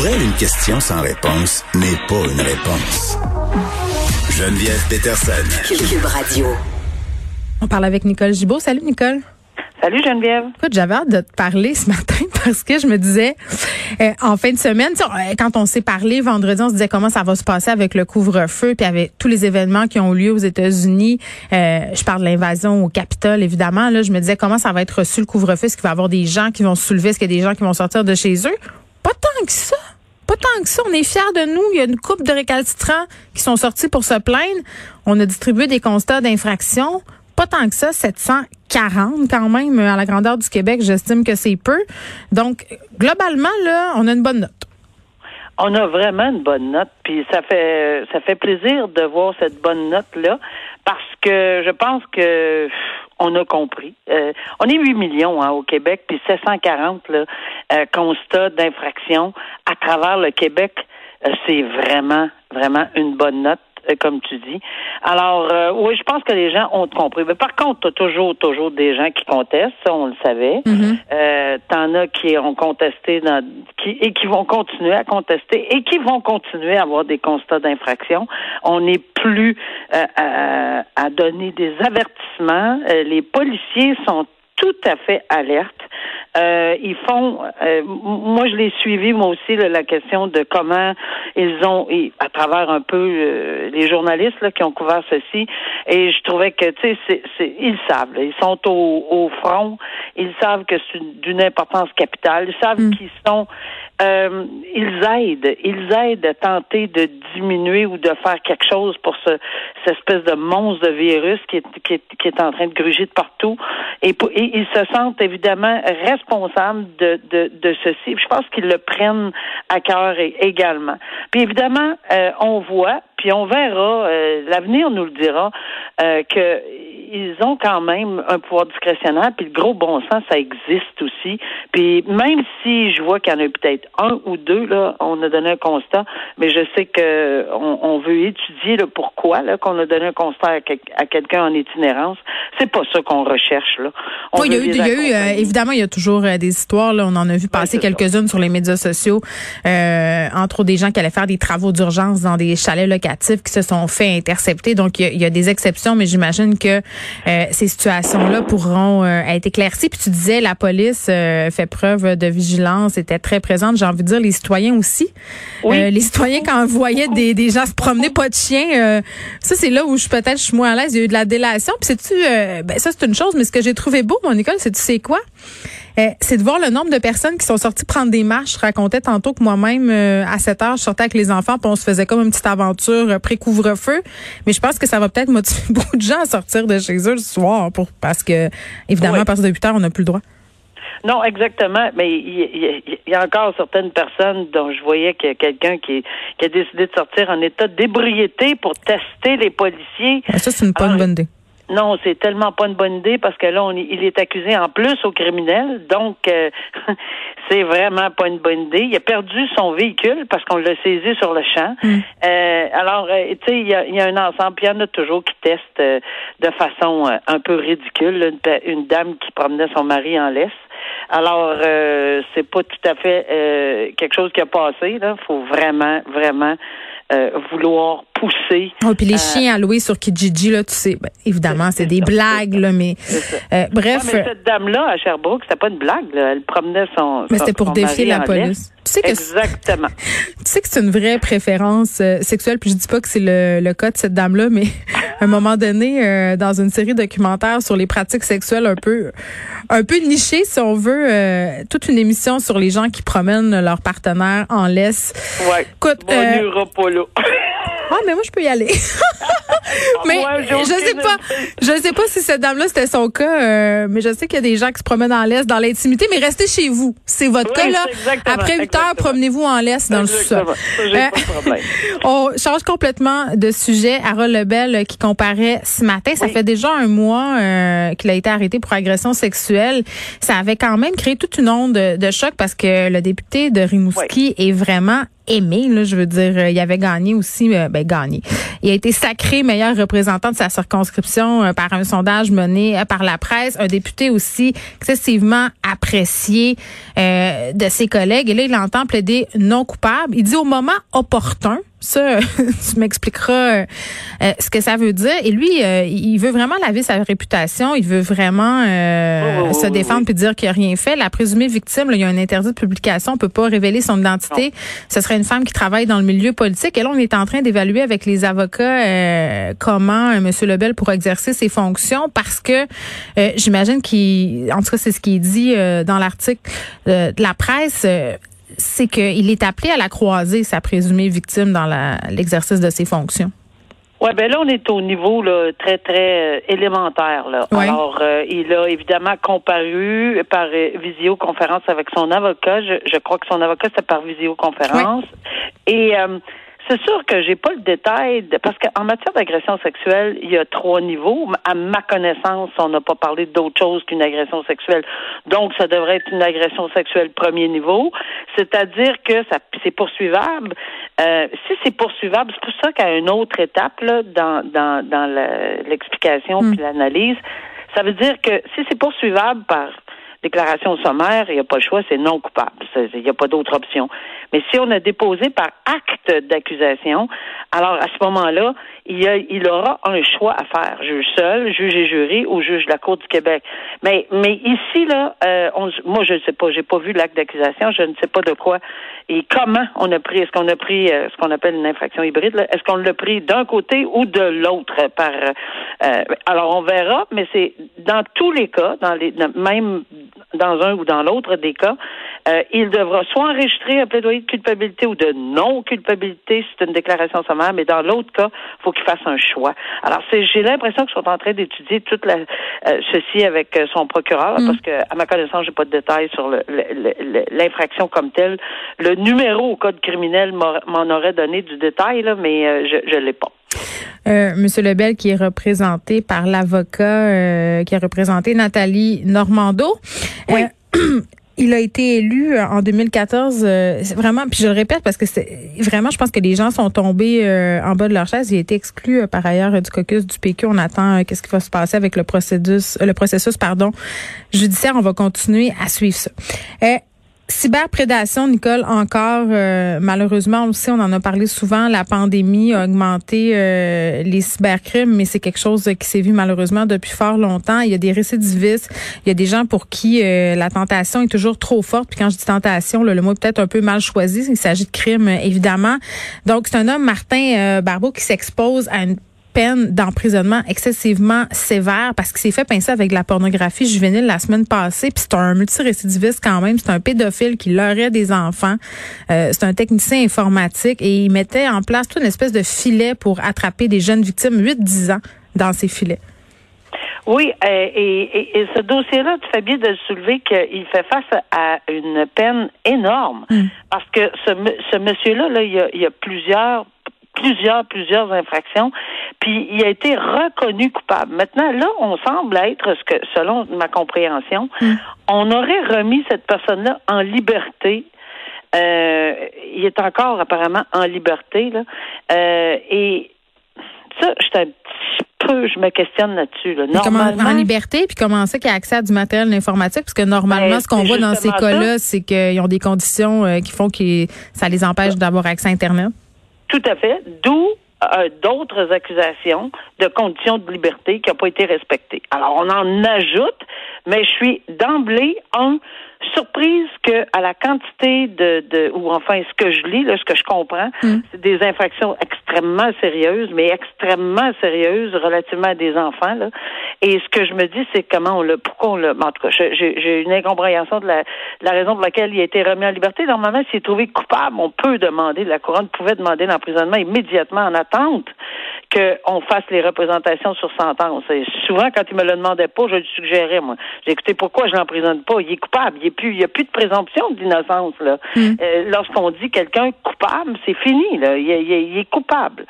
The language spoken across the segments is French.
Pour elle, une question sans réponse n'est pas une réponse. Geneviève Peterson. Cube Radio. On parle avec Nicole Gibault. Salut Nicole. Salut Geneviève. Écoute, j'avais hâte de te parler ce matin parce que je me disais, euh, en fin de semaine, quand on s'est parlé vendredi, on se disait comment ça va se passer avec le couvre-feu, puis avec tous les événements qui ont eu lieu aux États-Unis. Euh, je parle de l'invasion au Capitole, évidemment. Là, je me disais comment ça va être reçu le couvre-feu? Est-ce qu'il va y avoir des gens qui vont se soulever? Est-ce qu'il y a des gens qui vont sortir de chez eux? Pas tant que ça. Pas tant que ça. On est fiers de nous. Il y a une couple de récalcitrants qui sont sortis pour se plaindre. On a distribué des constats d'infraction pas tant que ça, 740 quand même à la grandeur du Québec, j'estime que c'est peu. Donc globalement là, on a une bonne note. On a vraiment une bonne note, puis ça fait ça fait plaisir de voir cette bonne note là, parce que je pense que on a compris. Euh, on est 8 millions hein, au Québec, puis 740 là, euh, constats d'infraction à travers le Québec. Euh, c'est vraiment, vraiment une bonne note. Euh, comme tu dis. Alors, euh, oui, je pense que les gens ont compris. Mais par contre, tu as toujours, toujours des gens qui contestent, ça, on le savait. Mm-hmm. euh, T'en as qui ont contesté dans, qui, et qui vont continuer à contester et qui vont continuer à avoir des constats d'infraction. On n'est plus euh, à, à, donner des avertissements. Les policiers sont tout à fait alertes. Euh, ils font, euh, moi je l'ai suivi moi aussi là, la question de comment ils ont, et à travers un peu euh, les journalistes là, qui ont couvert ceci, et je trouvais que tu sais, c'est, ils savent, là, ils sont au, au, front, ils savent que c'est d'une importance capitale, ils savent Mm. qu'ils sont, euh, ils aident, ils aident à tenter de diminuer ou de faire quelque chose pour ce, cette espèce de monstre de virus qui est, qui est, qui est en train de gruger de partout, et, et ils se sentent évidemment responsables de, de, de ceci. Je pense qu'ils le prennent à cœur également. Puis évidemment, euh, on voit, puis on verra, euh, l'avenir nous le dira, euh, que ils ont quand même un pouvoir discrétionnaire, puis le gros bon sens, ça existe aussi. Puis même si je vois qu'il y en a peut-être un ou deux, là, on a donné un constat, mais je sais que on, on veut étudier le pourquoi là, qu'on a donné un constat à, quel- à quelqu'un en itinérance. C'est pas ça qu'on recherche là. On Oui, il y a eu, il y a eu euh, évidemment, il y a toujours euh, des histoires. Là, on en a vu passer quelques-unes sur les médias sociaux, euh, entre autres des gens qui allaient faire des travaux d'urgence dans des chalets locatifs qui se sont fait intercepter. Donc, il y a, il y a des exceptions, mais j'imagine que euh, ces situations-là pourront euh, être éclaircies. Puis tu disais, la police euh, fait preuve de vigilance, était très présente. J'ai envie de dire, les citoyens aussi. Oui. Euh, les citoyens, quand on voyait des, des gens se promener, pas de chien, euh, ça, c'est là où je peut-être je suis moins à l'aise. Il y a eu de la délation. Puis sais-tu, euh, ben, ça, c'est une chose, mais ce que j'ai trouvé beau, mon école, c'est tu sais quoi? Euh, c'est de voir le nombre de personnes qui sont sorties prendre des marches. Je racontais tantôt que moi-même, euh, à 7 heures, je sortais avec les enfants, puis on se faisait comme une petite aventure euh, pré-couvre-feu. Mais je pense que ça va peut-être motiver beaucoup de gens à sortir de chez eux le soir, pour, parce que, évidemment, Oui. à partir de 8 heures, on n'a plus le droit. Non, exactement. Mais il y, a encore certaines personnes dont je voyais qu'il y a quelqu'un qui, qui a décidé de sortir en état d'ébriété pour tester les policiers. Ça, c'est une, pas bonne idée. Non, c'est tellement pas une bonne idée parce que là, on, est- il est accusé en plus au criminel. Donc, euh, c'est vraiment pas une bonne idée. Il a perdu son véhicule parce qu'on l'a saisi sur le champ. Euh, alors, euh, tu sais, il y a, y a un ensemble. Puis il y en a toujours qui testent euh, de façon euh, un peu ridicule. Une, une dame qui promenait son mari en laisse. Alors, euh, c'est pas tout à fait euh, quelque chose qui a passé. Il faut vraiment, vraiment euh, vouloir pousser. Oh, puis les Euh, chiens à louer sur Kijiji, là, tu sais, ben, évidemment, c'est des blagues, là, mais euh, bref. Ouais, mais cette dame-là, à Sherbrooke, c'était pas une blague. Là. Elle promenait son. Mais c'était pour défier la police. Tu sais que Exactement. tu sais que c'est une vraie préférence euh, sexuelle, puis je dis pas que c'est le, le cas de cette dame-là, mais à un moment donné, euh, dans une série documentaire sur les pratiques sexuelles un peu un peu nichées, si on veut, euh, toute une émission sur les gens qui promènent leur partenaire en laisse. Ouais. Écoute, Bon, ah mais moi je peux y aller. mais je sais pas, je sais pas si cette dame-là c'était son cas, euh, mais je sais qu'il y a des gens qui se promènent en laisse dans l'intimité, mais restez chez vous. C'est votre Oui, cas là. Après 8 heures, promenez-vous en laisse dans le. Exactement. J'ai Euh. On change complètement de sujet. Harold Lebel euh, qui comparait ce matin, ça fait déjà un mois euh, qu'il a été arrêté pour agression sexuelle. Ça avait quand même créé toute une onde de, de choc parce que le député de Rimouski est vraiment aimé. Je veux dire, euh, il avait gagné aussi, euh, ben gagné. Il a été sacré meilleur représentant de sa circonscription euh, par un sondage mené par la presse. Un député aussi excessivement apprécié de ses collègues. Et là, il entend plaider non coupable. Il dit au moment opportun. Ça, tu m'expliqueras euh, ce que ça veut dire. Et lui, euh, il veut vraiment laver sa réputation. Il veut vraiment euh, oui, se oui, défendre oui. puis dire qu'il n'a rien fait. La présumée victime, là, il y a un interdit de publication. On peut pas révéler son identité. Ce serait une femme qui travaille dans le milieu politique. Et là, on est en train d'évaluer avec les avocats euh, comment euh, M. Lebel pourra exercer ses fonctions parce que euh, j'imagine qu'il, en tout cas, c'est ce qui est dit euh, dans l'article euh, de la presse. C'est qu'il est appelé à la croiser, sa présumée victime, dans l'exercice de ses fonctions. Ouais, ben là, on est au niveau là, très, très euh, élémentaire. Là. Alors, euh, il a évidemment comparu par euh, visioconférence avec son avocat. Je, je crois que son avocat, c'était par visioconférence. Et c'est sûr que j'ai pas le détail, de- parce qu'en matière d'agression sexuelle, il y a trois niveaux. À ma connaissance, on n'a pas parlé d'autre chose qu'une agression sexuelle. Donc, ça devrait être une agression sexuelle premier niveau. C'est-à-dire que ça c'est poursuivable. Euh, si c'est poursuivable, c'est pour ça qu'à une autre étape là, dans, dans, dans l'explication Mm. puis l'analyse, ça veut dire que si c'est poursuivable par déclaration sommaire, il n'y a pas le choix, c'est non coupable. Il n'y a pas d'autre option. Mais si on a déposé par acte d'accusation, alors à ce moment-là, il, y a, il aura un choix à faire, juge seul, juge et jury ou juge de la Cour du Québec. Mais, mais ici, là, euh, on- moi, je ne sais pas, j'ai pas vu l'acte d'accusation, je ne sais pas de quoi et comment on a pris, est-ce qu'on a pris euh, ce qu'on appelle une infraction hybride, est-ce qu'on l'a pris d'un côté ou de l'autre par euh, alors on verra, mais c'est dans tous les cas, dans les même dans un ou dans l'autre des cas, euh, il devra soit enregistrer un plaidoyer de culpabilité ou de non-culpabilité, c'est une déclaration sommaire, mais dans l'autre cas, il faut qu'il fasse un choix. Alors, c'est, j'ai l'impression qu'ils sont en train d'étudier toute la, euh, ceci avec euh, son procureur, parce que, à ma connaissance, j'ai pas de détails sur l'infraction comme telle. Le numéro au code criminel m'en aurait donné du détail, là, mais euh, je, je l'ai pas. Euh, Monsieur Lebel qui est représenté par l'avocat euh, qui a représenté Nathalie Normando. Oui. Euh, il a été élu euh, en 2014. euh, vraiment, puis je le répète parce que c'est vraiment, je pense que les gens sont tombés euh, en bas de leur chaise. Il a été exclu euh, par ailleurs du caucus du PQ. On attend qu'est-ce qui va se passer avec le processus, euh, le processus, pardon, judiciaire. On va continuer à suivre ça. Cyberprédation, Nicole, encore, euh, malheureusement, aussi, on en a parlé souvent, la pandémie a augmenté euh, les cybercrimes, mais c'est quelque chose qui s'est vu malheureusement depuis fort longtemps. Il y a des récidivistes, il y a des gens pour qui euh, la tentation est toujours trop forte. Puis quand je dis tentation, là, le mot est peut-être un peu mal choisi, il s'agit de crime, évidemment. Donc, c'est un homme, Martin euh, Barbeau, qui s'expose à une peine d'emprisonnement excessivement sévère parce qu'il s'est fait pincer avec de la pornographie juvénile la semaine passée. Puis c'est un multirécidiviste quand même. C'est un pédophile qui leurrait des enfants. Euh, c'est un technicien informatique et il mettait en place toute une espèce de filet pour attraper des jeunes victimes, 8-10 ans, dans ces filets. Oui, euh, et, et, et ce dossier-là, tu fais bien de le soulever qu'il fait face à une peine énorme. Parce que ce, ce monsieur-là, là, il y a, il y a plusieurs plusieurs, plusieurs infractions, puis il a été reconnu coupable. Maintenant, là, on semble être, ce que, selon ma compréhension, on aurait remis cette personne-là en liberté. Euh, il est encore apparemment en liberté, là. Euh, et ça, je un petit peu, je me questionne là-dessus. Là. Comment- en liberté, puis comment ça qu'il a accès à du matériel informatique? Parce que normalement, Ben, ce qu'on voit dans ces cas-là, c'est qu'ils ont des conditions euh, qui font que ça les empêche d'avoir accès à Internet. Tout à fait. D'où euh, d'autres accusations de conditions de liberté qui n'ont pas été respectées. Alors, on en ajoute, mais je suis d'emblée, un, surprise que à la quantité de, de ou enfin ce que je lis, là, ce que je comprends, c'est des infractions extrêmement sérieuses, mais extrêmement sérieuses relativement à des enfants. Là. Et ce que je me dis, c'est comment on l'a, pourquoi on l'a. En tout cas, j'ai- j'ai j'ai une incompréhension de la, de la raison pour laquelle il a été remis en liberté. Normalement, s'il est trouvé coupable, on peut demander, la couronne pouvait demander l'emprisonnement immédiatement en attente qu'on fasse les représentations sur sentence. Et souvent, quand il me le demandait pas, je le suggérais, moi. J'ai écouté pourquoi je l'emprisonne pas? Il est coupable. Il n'y a, plus de présomption d'innocence, là. Mm. Euh, lorsqu'on dit quelqu'un coupable, c'est fini, là. Il, il est coupable.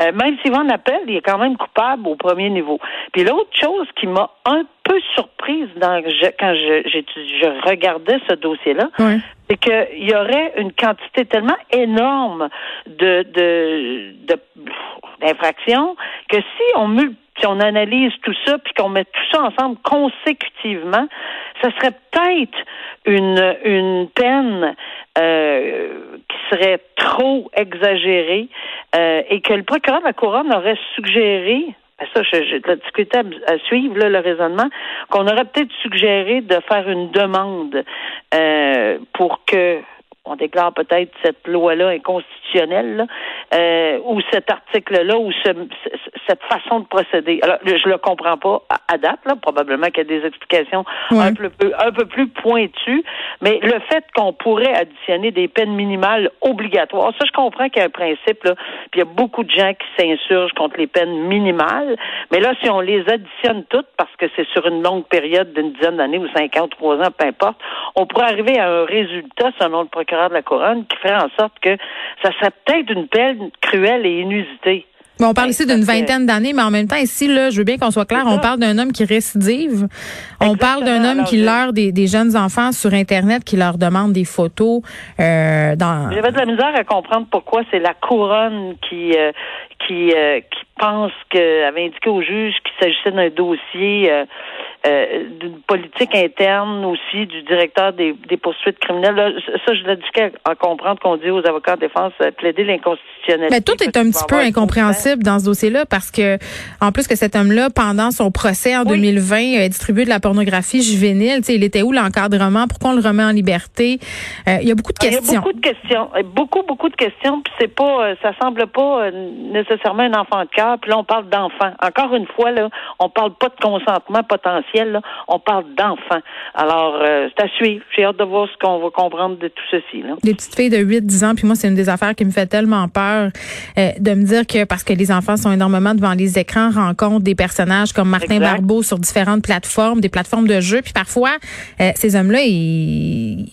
Euh, même s'il va en appel, il est quand même coupable au premier niveau. Puis l'autre chose qui m'a un peu surprise dans, quand je, je regardais ce dossier-là, c'est qu'il y aurait une quantité tellement énorme de, de, d'infractions que si on si on analyse tout ça puis qu'on met tout ça ensemble consécutivement, ça serait peut-être une une peine euh, qui serait trop exagérée euh, et que le procureur de la couronne aurait suggéré ça, je, je discuté à, suivre le raisonnement, qu'on aurait peut-être suggéré de faire une demande euh, pour que on déclare peut-être cette loi-là inconstitutionnelle, euh, ou cet article-là, ou cette façon de procéder. Alors, je le comprends pas à, date, là, probablement qu'il y a des explications un, peu, un peu plus pointues, mais le fait qu'on pourrait additionner des peines minimales obligatoires, ça, je comprends qu'il y a un principe, là, puis il y a beaucoup de gens qui s'insurgent contre les peines minimales, mais là, si on les additionne toutes, parce que c'est sur une longue période d'une dizaine d'années ou cinq ans, trois ans, peu importe, on pourrait arriver à un résultat, selon le procureur de la couronne qui ferait en sorte que ça serait peut-être une peine cruelle et inusitée. Bon, on parle ici d'une vingtaine d'années, mais en même temps, ici, là, je veux bien qu'on soit clair, on parle d'un homme qui récidive. On parle d'un homme qui leurre des, jeunes enfants sur Internet, qui leur demande des photos. Euh, dans... J'avais de la misère à comprendre pourquoi c'est la couronne qui, euh, qui, euh, qui pense qu'elle avait indiqué au juge qu'il s'agissait d'un dossier euh, euh, d'une politique interne aussi du directeur des, des poursuites criminelles. ça, je l'ai dit à, comprendre qu'on dit aux avocats de défense euh, plaider l'inconstitutionnalité. Mais tout est un petit peu incompréhensible dans ce dossier-là parce que, en plus que cet homme-là, pendant son procès en 2020, a distribué de la pornographie juvénile. il était où l'encadrement? Pourquoi on le remet en liberté? Il y a beaucoup de questions. Il y a beaucoup de questions. Beaucoup, beaucoup de questions. Puis c'est pas, ça semble pas nécessairement un enfant de cœur. Puis là, on parle d'enfant. Encore une fois, là, on parle pas de consentement potentiel on parle d'enfants. Alors, euh, c'est à suivre. J'ai hâte de voir ce qu'on va comprendre de tout ceci. Là. Des petites filles de 8-10 ans, puis moi, c'est une des affaires qui me fait tellement peur euh, de me dire que parce que les enfants sont énormément devant les écrans, rencontrent des personnages comme Martin Barbeau sur différentes plateformes, des plateformes de jeux, puis parfois, euh, ces hommes-là,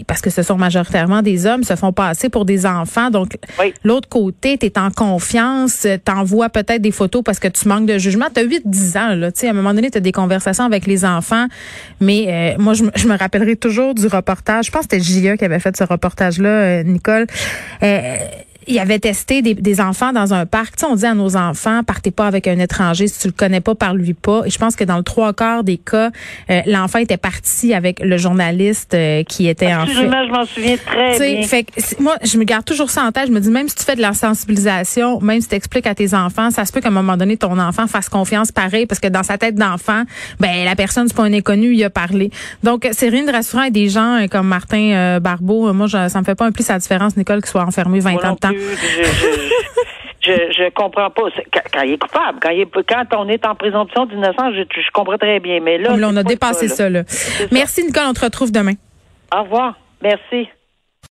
parce que ce sont majoritairement des hommes, se font passer pour des enfants. Donc, l'autre côté, tu es en confiance, t'envoies peut-être des photos parce que tu manques de jugement. Tu as 8-10 ans, là, tu à un moment donné, tu as des conversations avec les enfants. Mais euh, moi, je, me rappellerai toujours du reportage. Je pense que c'était J.E. qui avait fait ce reportage-là, euh, Nicole. Euh, il avait testé des, des, enfants dans un parc. Tu sais, on dit à nos enfants, partez pas avec un étranger si tu le connais pas, parle-lui pas. Et je pense que dans le trois quarts des cas, euh, l'enfant était parti avec le journaliste euh, qui était en fait. je m'en souviens très bien. Fait moi, je me garde toujours ça en tête. Je me dis, même si tu fais de la sensibilisation, même si tu expliques à tes enfants, ça se peut qu'à un moment donné, ton enfant fasse confiance pareil, parce que dans sa tête d'enfant, ben la personne, c'est pas un inconnu, il a parlé. Donc, c'est rien de rassurant et des gens euh, comme Martin Barbeau. Moi, je, ça me fait pas un plus la différence, Nicole, qu'il soit enfermé 20 ans de temps je, je, comprends pas. Quand, il est coupable, quand, il est, quand on est en présomption d'innocence, je, je, comprends très bien. Mais là, on a dépassé ça. là. Merci, Nicole. On te retrouve demain. Au revoir. Merci.